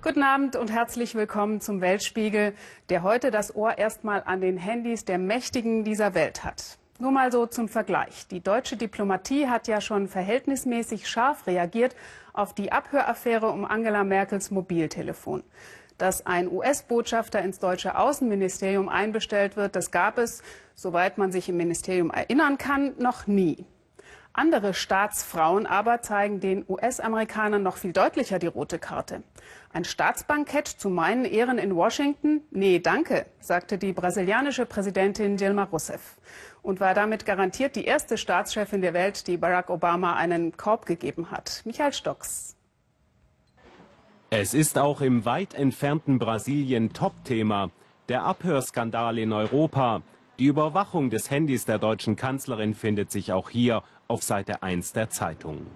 Guten Abend und herzlich willkommen zum Weltspiegel, der heute das Ohr erstmal an den Handys der Mächtigen dieser Welt hat. Nur mal so zum Vergleich. Die deutsche Diplomatie hat ja schon verhältnismäßig scharf reagiert auf die Abhöraffäre um Angela Merkels Mobiltelefon. Dass ein US-Botschafter ins deutsche Außenministerium einbestellt wird, das gab es, soweit man sich im Ministerium erinnern kann, noch nie. Andere Staatsfrauen aber zeigen den US-Amerikanern noch viel deutlicher die rote Karte. Ein Staatsbankett zu meinen Ehren in Washington? Nee, danke, sagte die brasilianische Präsidentin Dilma Rousseff und war damit garantiert die erste Staatschefin der Welt, die Barack Obama einen Korb gegeben hat. Michael Stocks. Es ist auch im weit entfernten Brasilien Topthema. Der Abhörskandal in Europa. Die Überwachung des Handys der deutschen Kanzlerin findet sich auch hier auf Seite 1 der Zeitung.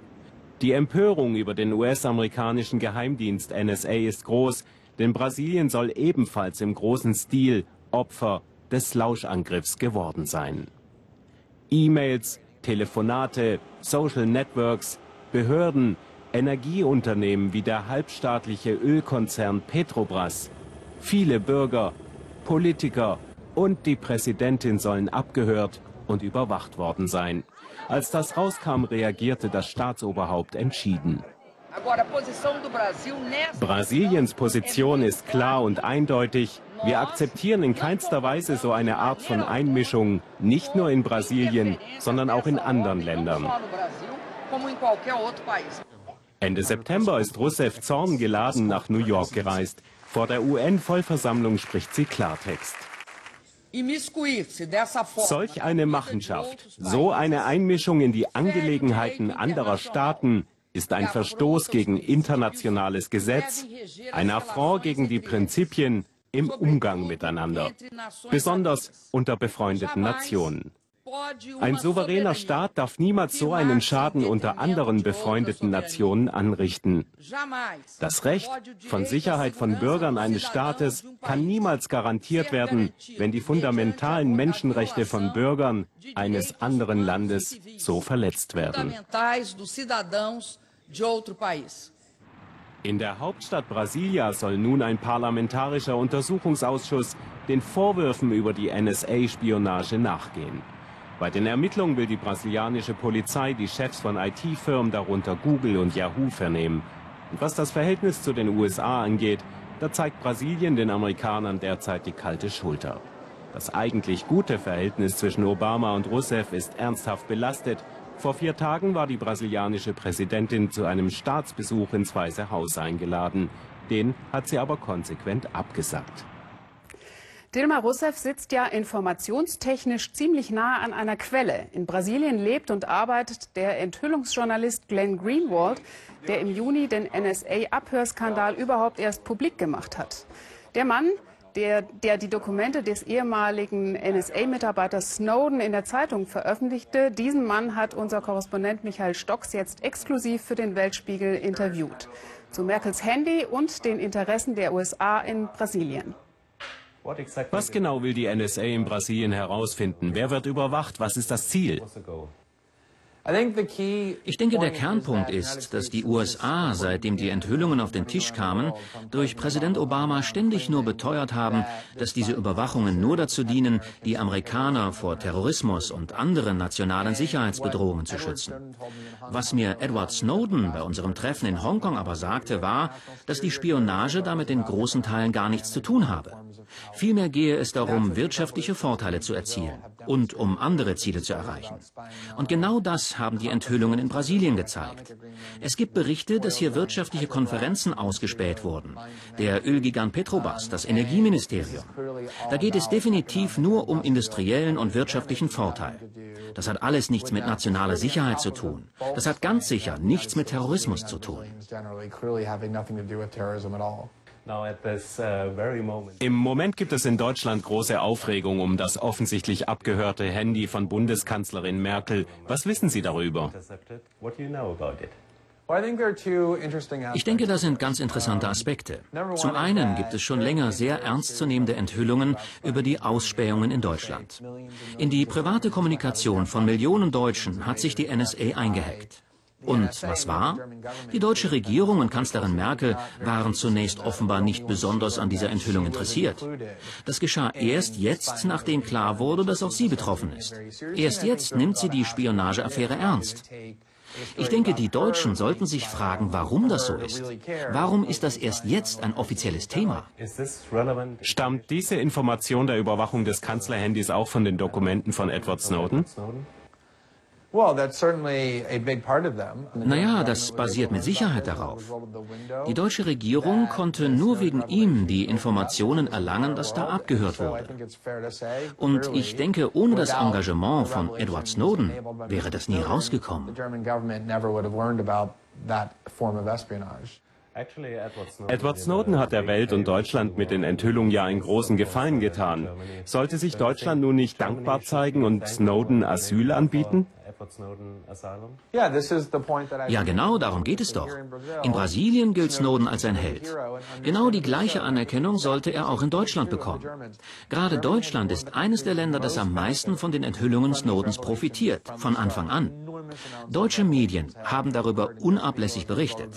Die Empörung über den US-amerikanischen Geheimdienst NSA ist groß, denn Brasilien soll ebenfalls im großen Stil Opfer des Lauschangriffs geworden sein. E-Mails, Telefonate, Social Networks, Behörden, Energieunternehmen wie der halbstaatliche Ölkonzern Petrobras, viele Bürger, Politiker und die Präsidentin sollen abgehört und überwacht worden sein. Als das rauskam, reagierte das Staatsoberhaupt entschieden. Brasiliens Position ist klar und eindeutig. Wir akzeptieren in keinster Weise so eine Art von Einmischung, nicht nur in Brasilien, sondern auch in anderen Ländern. Ende September ist Rousseff zorngeladen nach New York gereist. Vor der UN-Vollversammlung spricht sie Klartext. Solch eine Machenschaft, so eine Einmischung in die Angelegenheiten anderer Staaten ist ein Verstoß gegen internationales Gesetz, ein Affront gegen die Prinzipien im Umgang miteinander, besonders unter befreundeten Nationen. Ein souveräner Staat darf niemals so einen Schaden unter anderen befreundeten Nationen anrichten. Das Recht von Sicherheit von Bürgern eines Staates kann niemals garantiert werden, wenn die fundamentalen Menschenrechte von Bürgern eines anderen Landes so verletzt werden. In der Hauptstadt Brasilia soll nun ein parlamentarischer Untersuchungsausschuss den Vorwürfen über die NSA-Spionage nachgehen. Bei den Ermittlungen will die brasilianische Polizei die Chefs von IT-Firmen, darunter Google und Yahoo, vernehmen. Und was das Verhältnis zu den USA angeht, da zeigt Brasilien den Amerikanern derzeit die kalte Schulter. Das eigentlich gute Verhältnis zwischen Obama und Rousseff ist ernsthaft belastet. Vor vier Tagen war die brasilianische Präsidentin zu einem Staatsbesuch ins Weiße Haus eingeladen. Den hat sie aber konsequent abgesagt. Dilma Rousseff sitzt ja informationstechnisch ziemlich nah an einer Quelle. In Brasilien lebt und arbeitet der Enthüllungsjournalist Glenn Greenwald, der im Juni den NSA-Abhörskandal überhaupt erst publik gemacht hat. Der Mann, der, der die Dokumente des ehemaligen NSA-Mitarbeiters Snowden in der Zeitung veröffentlichte, diesen Mann hat unser Korrespondent Michael Stocks jetzt exklusiv für den Weltspiegel interviewt. Zu Merkels Handy und den Interessen der USA in Brasilien. Was genau will die NSA in Brasilien herausfinden? Wer wird überwacht? Was ist das Ziel? Ich denke, der Kernpunkt ist, dass die USA, seitdem die Enthüllungen auf den Tisch kamen, durch Präsident Obama ständig nur beteuert haben, dass diese Überwachungen nur dazu dienen, die Amerikaner vor Terrorismus und anderen nationalen Sicherheitsbedrohungen zu schützen. Was mir Edward Snowden bei unserem Treffen in Hongkong aber sagte, war, dass die Spionage damit in großen Teilen gar nichts zu tun habe. Vielmehr gehe es darum, wirtschaftliche Vorteile zu erzielen und um andere Ziele zu erreichen. Und genau das haben die Enthüllungen in Brasilien gezeigt. Es gibt Berichte, dass hier wirtschaftliche Konferenzen ausgespäht wurden. Der Ölgigant Petrobras, das Energieministerium. Da geht es definitiv nur um industriellen und wirtschaftlichen Vorteil. Das hat alles nichts mit nationaler Sicherheit zu tun. Das hat ganz sicher nichts mit Terrorismus zu tun. Uh, Im Moment gibt es in Deutschland große Aufregung um das offensichtlich abgehörte Handy von Bundeskanzlerin Merkel. Was wissen Sie darüber? Ich denke, das sind ganz interessante Aspekte. Zum einen gibt es schon länger sehr ernstzunehmende Enthüllungen über die Ausspähungen in Deutschland. In die private Kommunikation von Millionen Deutschen hat sich die NSA eingehackt. Und was war? Die deutsche Regierung und Kanzlerin Merkel waren zunächst offenbar nicht besonders an dieser Enthüllung interessiert. Das geschah erst jetzt, nachdem klar wurde, dass auch sie betroffen ist. Erst jetzt nimmt sie die Spionageaffäre ernst. Ich denke, die Deutschen sollten sich fragen, warum das so ist. Warum ist das erst jetzt ein offizielles Thema? Stammt diese Information der Überwachung des Kanzlerhandys auch von den Dokumenten von Edward Snowden? Naja, das basiert mit Sicherheit darauf. Die deutsche Regierung konnte nur wegen ihm die Informationen erlangen, dass da abgehört wurde. Und ich denke, ohne das Engagement von Edward Snowden wäre das nie rausgekommen. Edward Snowden hat der Welt und Deutschland mit den Enthüllungen ja einen großen Gefallen getan. Sollte sich Deutschland nun nicht dankbar zeigen und Snowden Asyl anbieten? Ja, genau darum geht es doch. In Brasilien gilt Snowden als ein Held. Genau die gleiche Anerkennung sollte er auch in Deutschland bekommen. Gerade Deutschland ist eines der Länder, das am meisten von den Enthüllungen Snowdens profitiert, von Anfang an. Deutsche Medien haben darüber unablässig berichtet.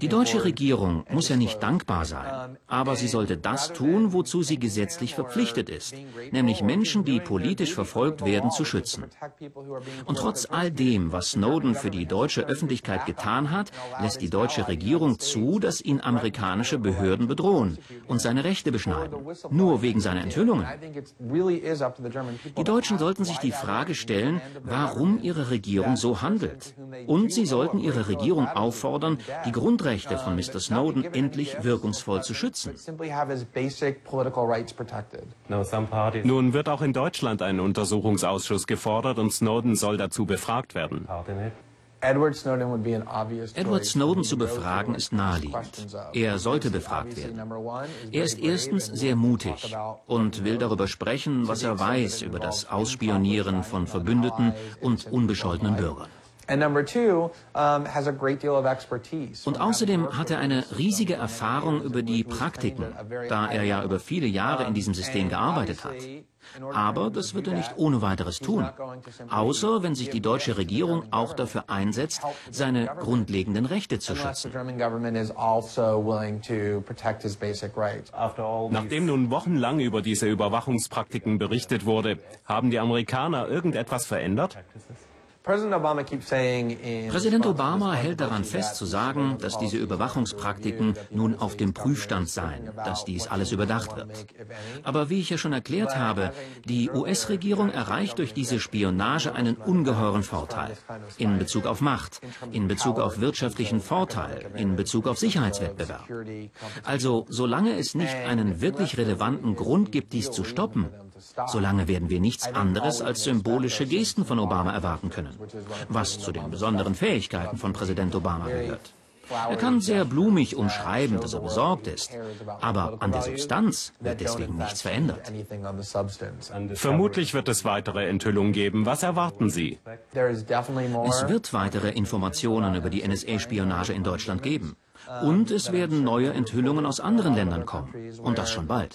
Die deutsche Regierung muss ja nicht dankbar sein, aber sie sollte das tun, wozu sie gesetzlich verpflichtet ist, nämlich Menschen, die politisch verfolgt werden, zu schützen. Und trotz all dem, was Snowden für die deutsche Öffentlichkeit getan hat, lässt die deutsche Regierung zu, dass ihn amerikanische Behörden bedrohen und seine Rechte beschneiden, nur wegen seiner Enthüllungen. Die Deutschen sollten sich die Frage stellen, warum ihre Regierung so handelt. Und sie sollten ihre Regierung auffordern, die Grundrechte von Mr. Snowden endlich wirkungsvoll zu schützen. Nun wird auch in Deutschland ein Untersuchungsausschuss gefordert und Snowden soll dazu befragt werden. Edward Snowden zu befragen ist naheliegend. Er sollte befragt werden. Er ist erstens sehr mutig und will darüber sprechen, was er weiß über das Ausspionieren von Verbündeten und unbescholtenen Bürgern. Und außerdem hat er eine riesige Erfahrung über die Praktiken, da er ja über viele Jahre in diesem System gearbeitet hat. Aber das wird er nicht ohne weiteres tun, außer wenn sich die deutsche Regierung auch dafür einsetzt, seine grundlegenden Rechte zu schützen. Nachdem nun wochenlang über diese Überwachungspraktiken berichtet wurde, haben die Amerikaner irgendetwas verändert? Präsident Obama hält daran fest zu sagen, dass diese Überwachungspraktiken nun auf dem Prüfstand seien, dass dies alles überdacht wird. Aber wie ich ja schon erklärt habe, die US-Regierung erreicht durch diese Spionage einen ungeheuren Vorteil in Bezug auf Macht, in Bezug auf wirtschaftlichen Vorteil, in Bezug auf Sicherheitswettbewerb. Also solange es nicht einen wirklich relevanten Grund gibt, dies zu stoppen, solange werden wir nichts anderes als symbolische Gesten von Obama erwarten können was zu den besonderen Fähigkeiten von Präsident Obama gehört. Er kann sehr blumig umschreiben, dass er besorgt ist, aber an der Substanz wird deswegen nichts verändert. Vermutlich wird es weitere Enthüllungen geben. Was erwarten Sie? Es wird weitere Informationen über die NSA-Spionage in Deutschland geben. Und es werden neue Enthüllungen aus anderen Ländern kommen. Und das schon bald.